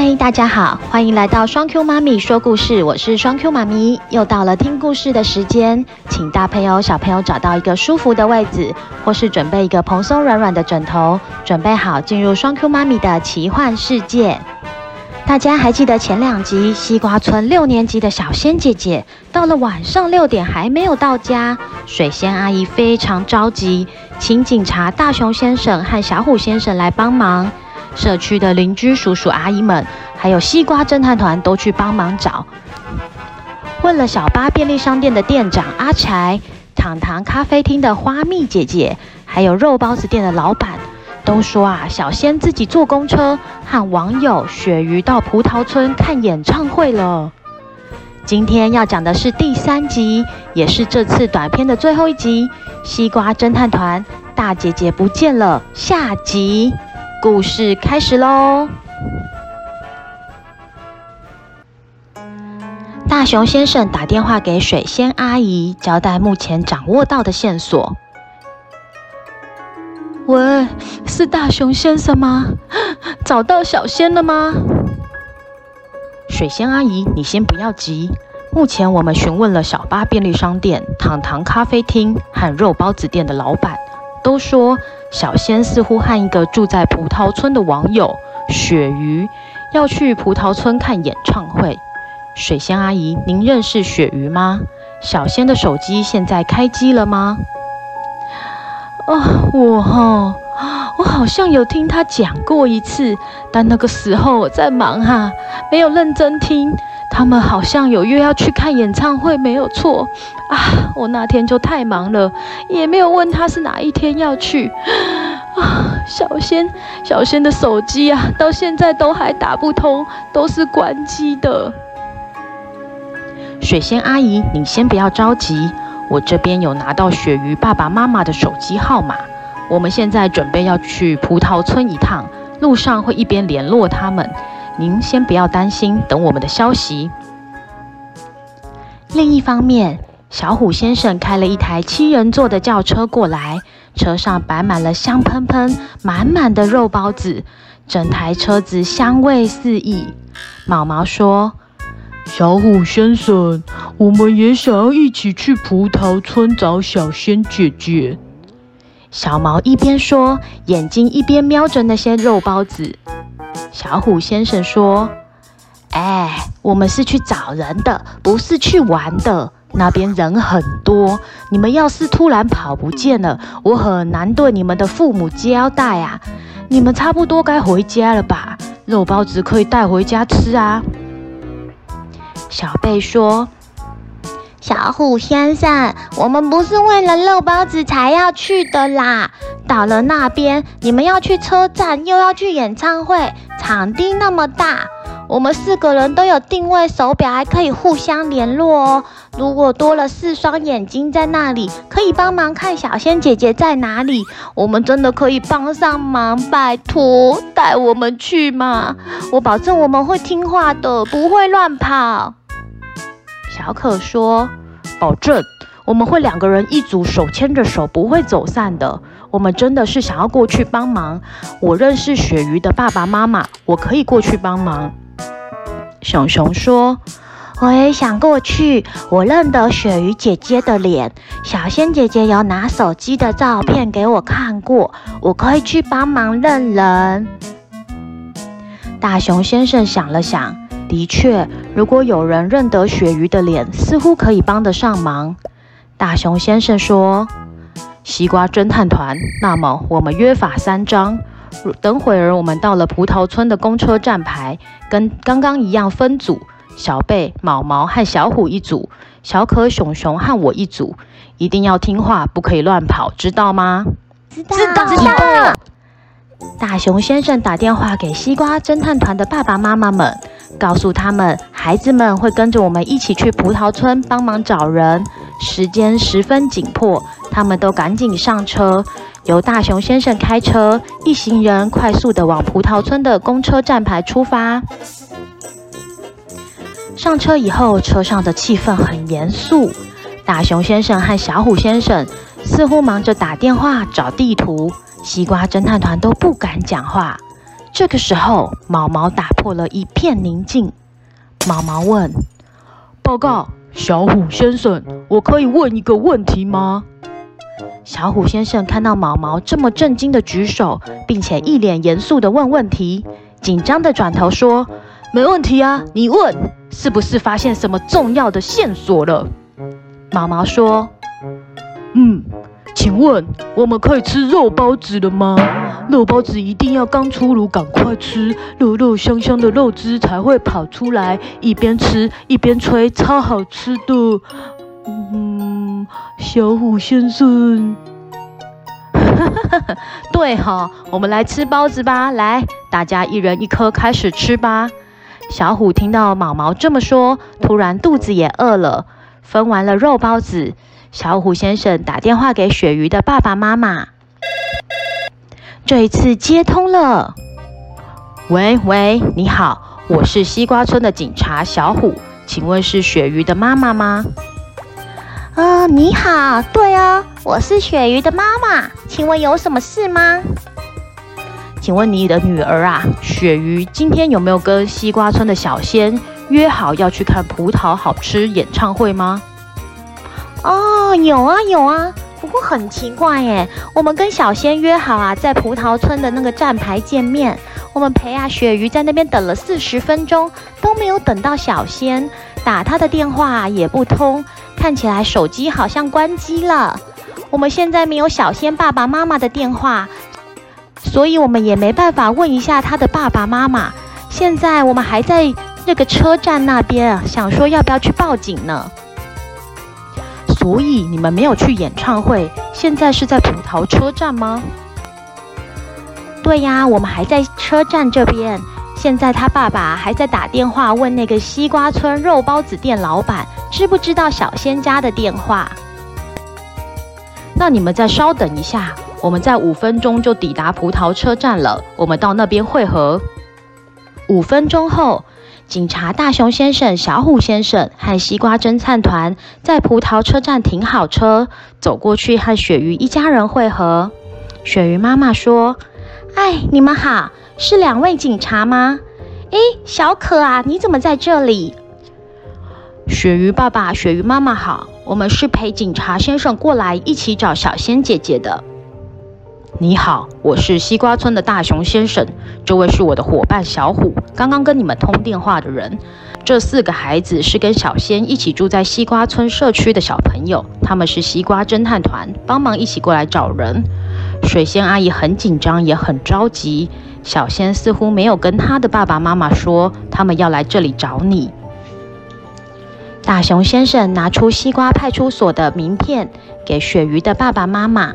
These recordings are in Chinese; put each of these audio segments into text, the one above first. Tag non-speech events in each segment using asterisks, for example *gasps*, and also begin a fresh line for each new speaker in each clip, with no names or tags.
嗨，大家好，欢迎来到双 Q 妈咪说故事，我是双 Q 妈咪，又到了听故事的时间，请大朋友小朋友找到一个舒服的位置，或是准备一个蓬松软软的枕头，准备好进入双 Q 妈咪的奇幻世界。大家还记得前两集西瓜村六年级的小仙姐姐到了晚上六点还没有到家，水仙阿姨非常着急，请警察大熊先生和小虎先生来帮忙。社区的邻居叔叔阿姨们，还有西瓜侦探团都去帮忙找。问了小巴便利商店的店长阿柴、糖糖咖啡厅的花蜜姐姐，还有肉包子店的老板，都说啊，小仙自己坐公车和网友鳕鱼到葡萄村看演唱会了。今天要讲的是第三集，也是这次短片的最后一集《西瓜侦探团》，大姐姐不见了，下集。故事开始喽！大熊先生打电话给水仙阿姨，交代目前掌握到的线索。
喂，是大熊先生吗？*gasps* 找到小仙了吗？
水仙阿姨，你先不要急。目前我们询问了小巴便利商店、糖糖咖啡厅和肉包子店的老板，都说。小仙似乎和一个住在葡萄村的网友鳕鱼要去葡萄村看演唱会。水仙阿姨，您认识鳕鱼吗？小仙的手机现在开机了吗？
啊，我哈，我好像有听他讲过一次，但那个时候我在忙哈，没有认真听。他们好像有约要去看演唱会，没有错啊！我那天就太忙了，也没有问他是哪一天要去啊。小仙，小仙的手机啊，到现在都还打不通，都是关机的。
水仙阿姨，你先不要着急，我这边有拿到鳕鱼爸爸妈妈的手机号码，我们现在准备要去葡萄村一趟，路上会一边联络他们。您先不要担心，等我们的消息。另一方面，小虎先生开了一台七人座的轿车过来，车上摆满了香喷喷、满满的肉包子，整台车子香味四溢。毛毛说：“
小虎先生，我们也想要一起去葡萄村找小仙姐姐。”
小毛一边说，眼睛一边瞄着那些肉包子。小虎先生说：“哎，我们是去找人的，不是去玩的。那边人很多，你们要是突然跑不见了，我很难对你们的父母交代啊。你们差不多该回家了吧？肉包子可以带回家吃啊。”小贝说：“
小虎先生，我们不是为了肉包子才要去的啦。到了那边，你们要去车站，又要去演唱会。”场地那么大，我们四个人都有定位手表，还可以互相联络哦。如果多了四双眼睛在那里，可以帮忙看小仙姐姐在哪里，我们真的可以帮上忙。拜托，带我们去嘛！我保证我们会听话的，不会乱跑。
小可说：“保证，我们会两个人一组，手牵着手，不会走散的。”我们真的是想要过去帮忙。我认识鳕鱼的爸爸妈妈，我可以过去帮忙。熊熊说：“
我也想过去，我认得鳕鱼姐姐的脸。小仙姐姐有拿手机的照片给我看过，我可以去帮忙认人。”
大熊先生想了想，的确，如果有人认得鳕鱼的脸，似乎可以帮得上忙。大熊先生说。西瓜侦探团，那么我们约法三章。等会儿我们到了葡萄村的公车站牌，跟刚刚一样分组。小贝、毛毛和小虎一组，小可、熊熊和我一组。一定要听话，不可以乱跑，知道吗？
知道，知道。知道。
大熊先生打电话给西瓜侦探团的爸爸妈妈们，告诉他们，孩子们会跟着我们一起去葡萄村帮忙找人。时间十分紧迫，他们都赶紧上车，由大熊先生开车，一行人快速地往葡萄村的公车站牌出发。上车以后，车上的气氛很严肃，大熊先生和小虎先生似乎忙着打电话找地图，西瓜侦探团都不敢讲话。这个时候，毛毛打破了一片宁静。毛毛问：“
报告，小虎先生，我可以问一个问题吗？”
小虎先生看到毛毛这么震惊的举手，并且一脸严肃的问问题，紧张的转头说：“
没问题啊，你问，是不是发现什么重要的线索了？”
毛毛说：“
嗯。”请问我们可以吃肉包子了吗？肉包子一定要刚出炉，赶快吃，肉肉香香的肉汁才会跑出来，一边吃一边吹，超好吃的。嗯，小虎先生，*laughs*
对哈，我们来吃包子吧，来，大家一人一颗，开始吃吧。小虎听到毛毛这么说，突然肚子也饿了，分完了肉包子。小虎先生打电话给鳕鱼的爸爸妈妈，这一次接通了。喂喂，你好，我是西瓜村的警察小虎，请问是鳕鱼的妈妈吗？
啊、呃，你好，对啊，我是鳕鱼的妈妈，请问有什么事吗？
请问你的女儿啊，鳕鱼今天有没有跟西瓜村的小仙约好要去看葡萄好吃演唱会吗？
哦，有啊有啊，不不过很奇怪耶，我们跟小仙约好啊，在葡萄村的那个站牌见面。我们陪啊鳕鱼在那边等了四十分钟，都没有等到小仙，打他的电话也不通，看起来手机好像关机了。我们现在没有小仙爸爸妈妈的电话，所以我们也没办法问一下他的爸爸妈妈。现在我们还在那个车站那边，想说要不要去报警呢？
所以你们没有去演唱会，现在是在葡萄车站吗？
对呀，我们还在车站这边。现在他爸爸还在打电话问那个西瓜村肉包子店老板，知不知道小仙家的电话？
那你们再稍等一下，我们在五分钟就抵达葡萄车站了，我们到那边会合。五分钟后。警察大熊先生、小虎先生和西瓜侦探团在葡萄车站停好车，走过去和鳕鱼一家人会合。鳕鱼妈妈说：“
哎，你们好，是两位警察吗？哎，小可啊，你怎么在这里？”
鳕鱼爸爸、鳕鱼妈妈好，我们是陪警察先生过来一起找小仙姐姐的。你好，我是西瓜村的大熊先生，这位是我的伙伴小虎，刚刚跟你们通电话的人。这四个孩子是跟小仙一起住在西瓜村社区的小朋友，他们是西瓜侦探团，帮忙一起过来找人。水仙阿姨很紧张，也很着急。小仙似乎没有跟他的爸爸妈妈说，他们要来这里找你。大熊先生拿出西瓜派出所的名片，给鳕鱼的爸爸妈妈。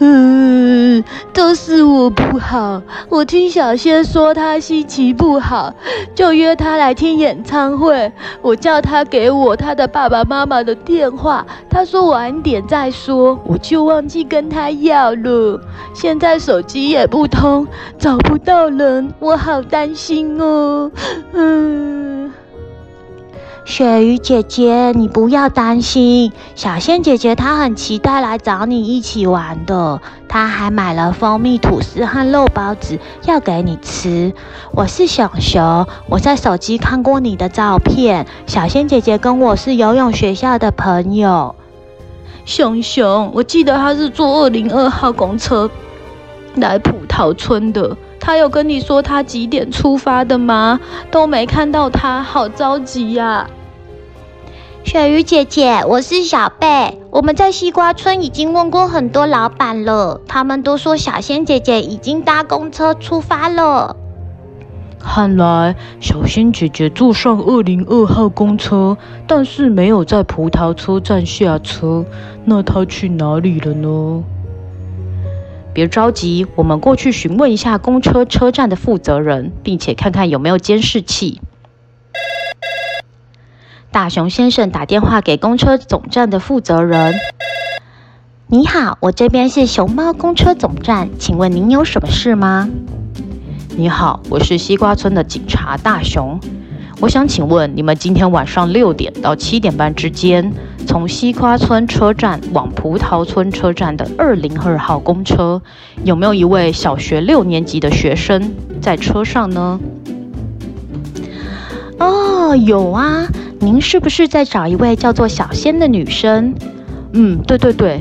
嗯，都是我不好。我听小仙说他心情不好，就约他来听演唱会。我叫他给我他的爸爸妈妈的电话，他说晚点再说，我就忘记跟他要了。现在手机也不通，找不到人，我好担心哦。嗯。
雪鱼姐姐，你不要担心，小仙姐姐她很期待来找你一起玩的，她还买了蜂蜜吐司和肉包子要给你吃。我是熊熊，我在手机看过你的照片，小仙姐姐跟我是游泳学校的朋友。
熊熊，我记得她是坐二零二号公车来葡萄村的，她有跟你说她几点出发的吗？都没看到她，好着急呀、
雪鱼姐姐，我是小贝。我们在西瓜村已经问过很多老板了，他们都说小仙姐姐已经搭公车出发了。
看来小仙姐姐坐上二零二号公车，但是没有在葡萄车站下车。那她去哪里了呢？
别着急，我们过去询问一下公车车站的负责人，并且看看有没有监视器。大熊先生打电话给公车总站的负责人：“
你好，我这边是熊猫公车总站，请问您有什么事吗？”“
你好，我是西瓜村的警察大熊，我想请问你们今天晚上六点到七点半之间，
从西瓜村车站往葡萄村车站的二零二号公车，有没有一位小学六年级的学生在车上呢？
哦，有啊，您是不是在找一位叫做小仙的女生？
嗯，对对对。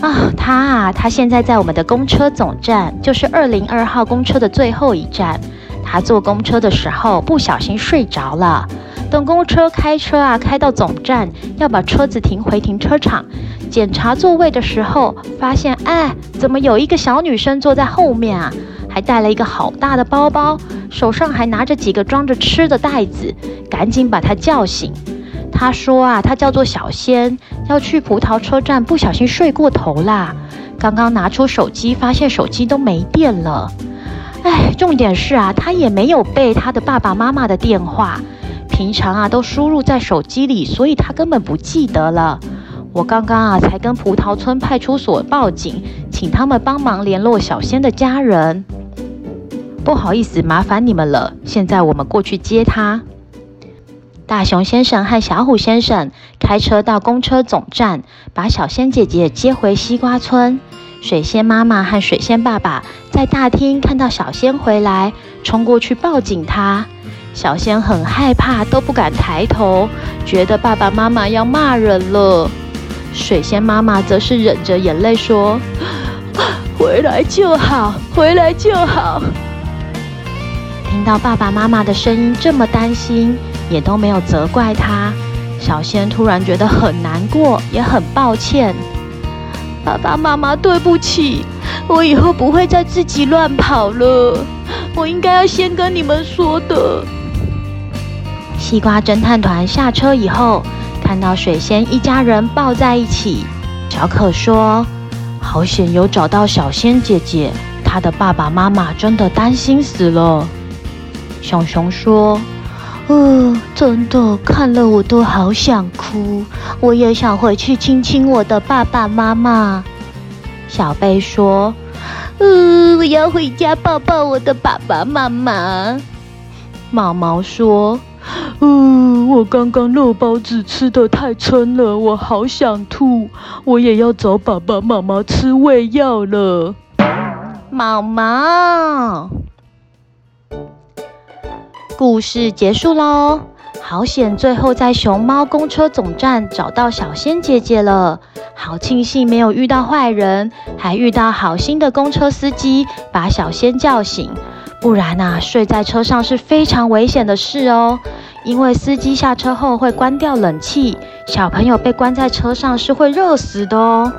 啊，她啊，她现在在我们的公车总站，就是二零二号公车的最后一站。她坐公车的时候不小心睡着了。等公车开车啊，开到总站，要把车子停回停车场，检查座位的时候，发现哎，怎么有一个小女生坐在后面啊？还带了一个好大的包包，手上还拿着几个装着吃的袋子，赶紧把他叫醒。他说啊，他叫做小仙，要去葡萄车站，不小心睡过头啦。刚刚拿出手机，发现手机都没电了。哎，重点是啊，他也没有背他的爸爸妈妈的电话。平常啊都输入在手机里，所以他根本不记得了。我刚刚啊才跟葡萄村派出所报警，请他们帮忙联络小仙的家人。不好意思，麻烦你们了。现在我们过去接他。大熊先生和小虎先生开车到公车总站，把小仙姐姐接回西瓜村。水仙妈妈和水仙爸爸在大厅看到小仙回来，冲过去抱紧她。小仙很害怕，都不敢抬头，觉得爸爸妈妈要骂人了。水仙妈妈则是忍着眼泪说：“ *gasps* 回来就好，回来就好。”听到爸爸妈妈的声音这么担心，也都没有责怪他。小仙突然觉得很难过，也很抱歉。爸爸妈妈，对不起，我以后不会再自己乱跑了。我应该要先跟你们说的。西瓜侦探团下车以后，看到水仙一家人抱在一起。小可说：“好险有找到小仙姐姐，她的爸爸妈妈真的担心死了。”熊熊说：“呃，真的看了我都好想哭，我也想回去亲亲我的爸爸妈妈。”小贝说：“呃，我要回家抱抱我的爸爸妈妈。”毛毛说。嗯，我刚刚肉包子吃得太撑了，我好想吐，我也要找爸爸妈妈吃胃药了。毛毛，故事结束喽，好险，最后在熊猫公车总站找到小仙姐姐了，好庆幸没有遇到坏人，还遇到好心的公车司机把小仙叫醒。不然啊，睡在车上是非常危险的事哦。因为司机下车后会关掉冷气，小朋友被关在车上是会热死的哦。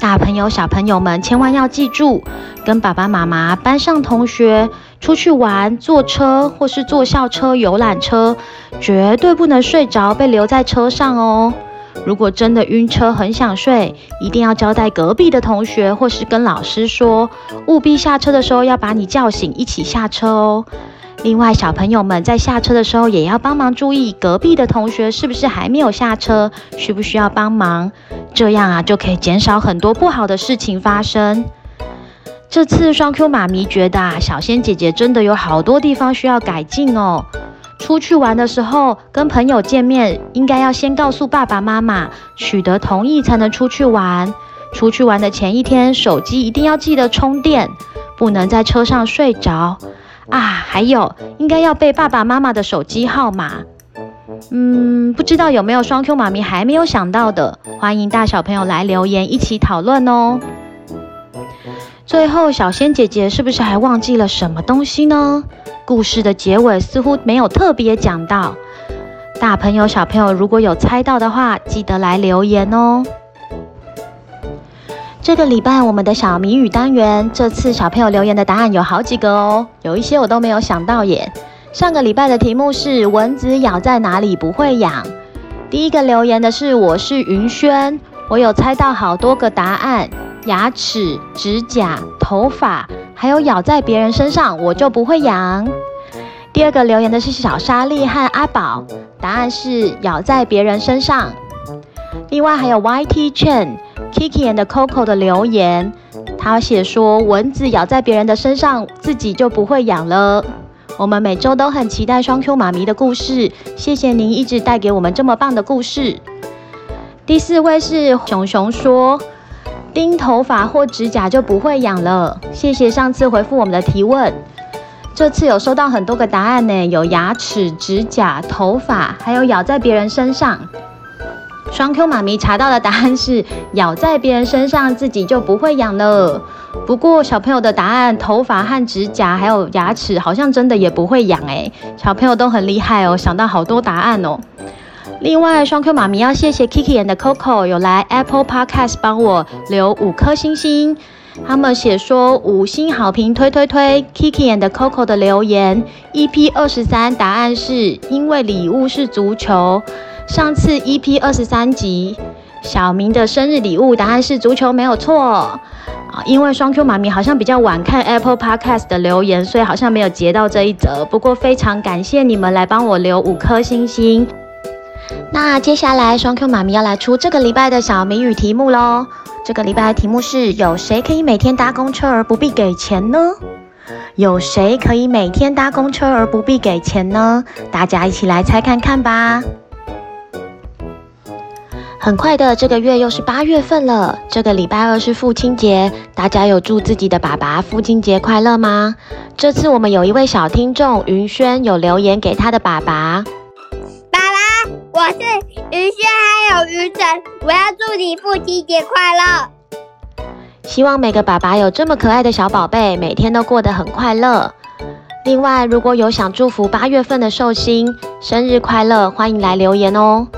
大朋友、小朋友们千万要记住，跟爸爸妈妈、班上同学出去玩，坐车或是坐校车、游览车，绝对不能睡着，被留在车上哦。如果真的晕车很想睡，一定要交代隔壁的同学，或是跟老师说，务必下车的时候要把你叫醒，一起下车哦。另外，小朋友们在下车的时候也要帮忙注意隔壁的同学是不是还没有下车，需不需要帮忙，这样啊就可以减少很多不好的事情发生。这次双 Q 妈咪觉得啊，小仙姐姐真的有好多地方需要改进哦。出去玩的时候，跟朋友见面，应该要先告诉爸爸妈妈，取得同意才能出去玩。出去玩的前一天，手机一定要记得充电，不能在车上睡着啊。还有，应该要背爸爸妈妈的手机号码。嗯，不知道有没有双 Q 妈咪还没有想到的，欢迎大小朋友来留言一起讨论哦。最后，小仙姐姐是不是还忘记了什么东西呢？故事的结尾似乎没有特别讲到，大朋友小朋友如果有猜到的话，记得来留言哦。这个礼拜我们的小谜语单元，这次小朋友留言的答案有好几个哦，有一些我都没有想到耶。上个礼拜的题目是蚊子咬在哪里不会痒？第一个留言的是我是云轩，我有猜到好多个答案，牙齿、指甲、头发。还有咬在别人身上，我就不会痒。第二个留言的是小莎莉和阿宝，答案是咬在别人身上。另外还有 YT Chen、Kiki and Coco 的留言，他写说蚊子咬在别人的身上，自己就不会痒了。我们每周都很期待双 Q 妈咪的故事，谢谢您一直带给我们这么棒的故事。第四位是熊熊说，钉头发或指甲就不会痒了。谢谢上次回复我们的提问，这次有收到很多个答案呢，有牙齿、指甲、头发，还有咬在别人身上。双 Q 妈咪查到的答案是咬在别人身上自己就不会痒了。不过小朋友的答案，头发和指甲还有牙齿好像真的也不会痒诶。小朋友都很厉害哦，想到好多答案哦。另外，双 Q 妈咪要谢谢 Kiki and Coco 有来 Apple Podcast 帮我留五颗星星。他们写说五星好评推推推 Kiki and Coco 的留言。EP 二十三答案是因为礼物是足球。上次 EP 二十三集小明的生日礼物答案是足球没有错啊，因为双 Q 妈咪好像比较晚看 Apple Podcast 的留言，所以好像没有截到这一则。不过非常感谢你们来帮我留五颗星星。那接下来，双 Q 妈咪要来出这个礼拜的小谜语题目喽。这个礼拜的题目是：有谁可以每天搭公车而不必给钱呢？有谁可以每天搭公车而不必给钱呢？大家一起来猜看看吧。很快的，这个月又是八月份了。这个礼拜二是父亲节，大家有祝自己的爸爸父亲节快乐吗？这次我们有一位小听众云轩有留言给他的爸爸。
我是于轩，还有于晨，我要祝你父亲节快乐。
希望每个爸爸有这么可爱的小宝贝，每天都过得很快乐。另外，如果有想祝福八月份的寿星生日快乐，欢迎来留言哦。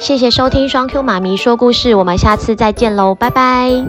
谢谢收听双 Q 妈咪说故事，我们下次再见喽，拜拜。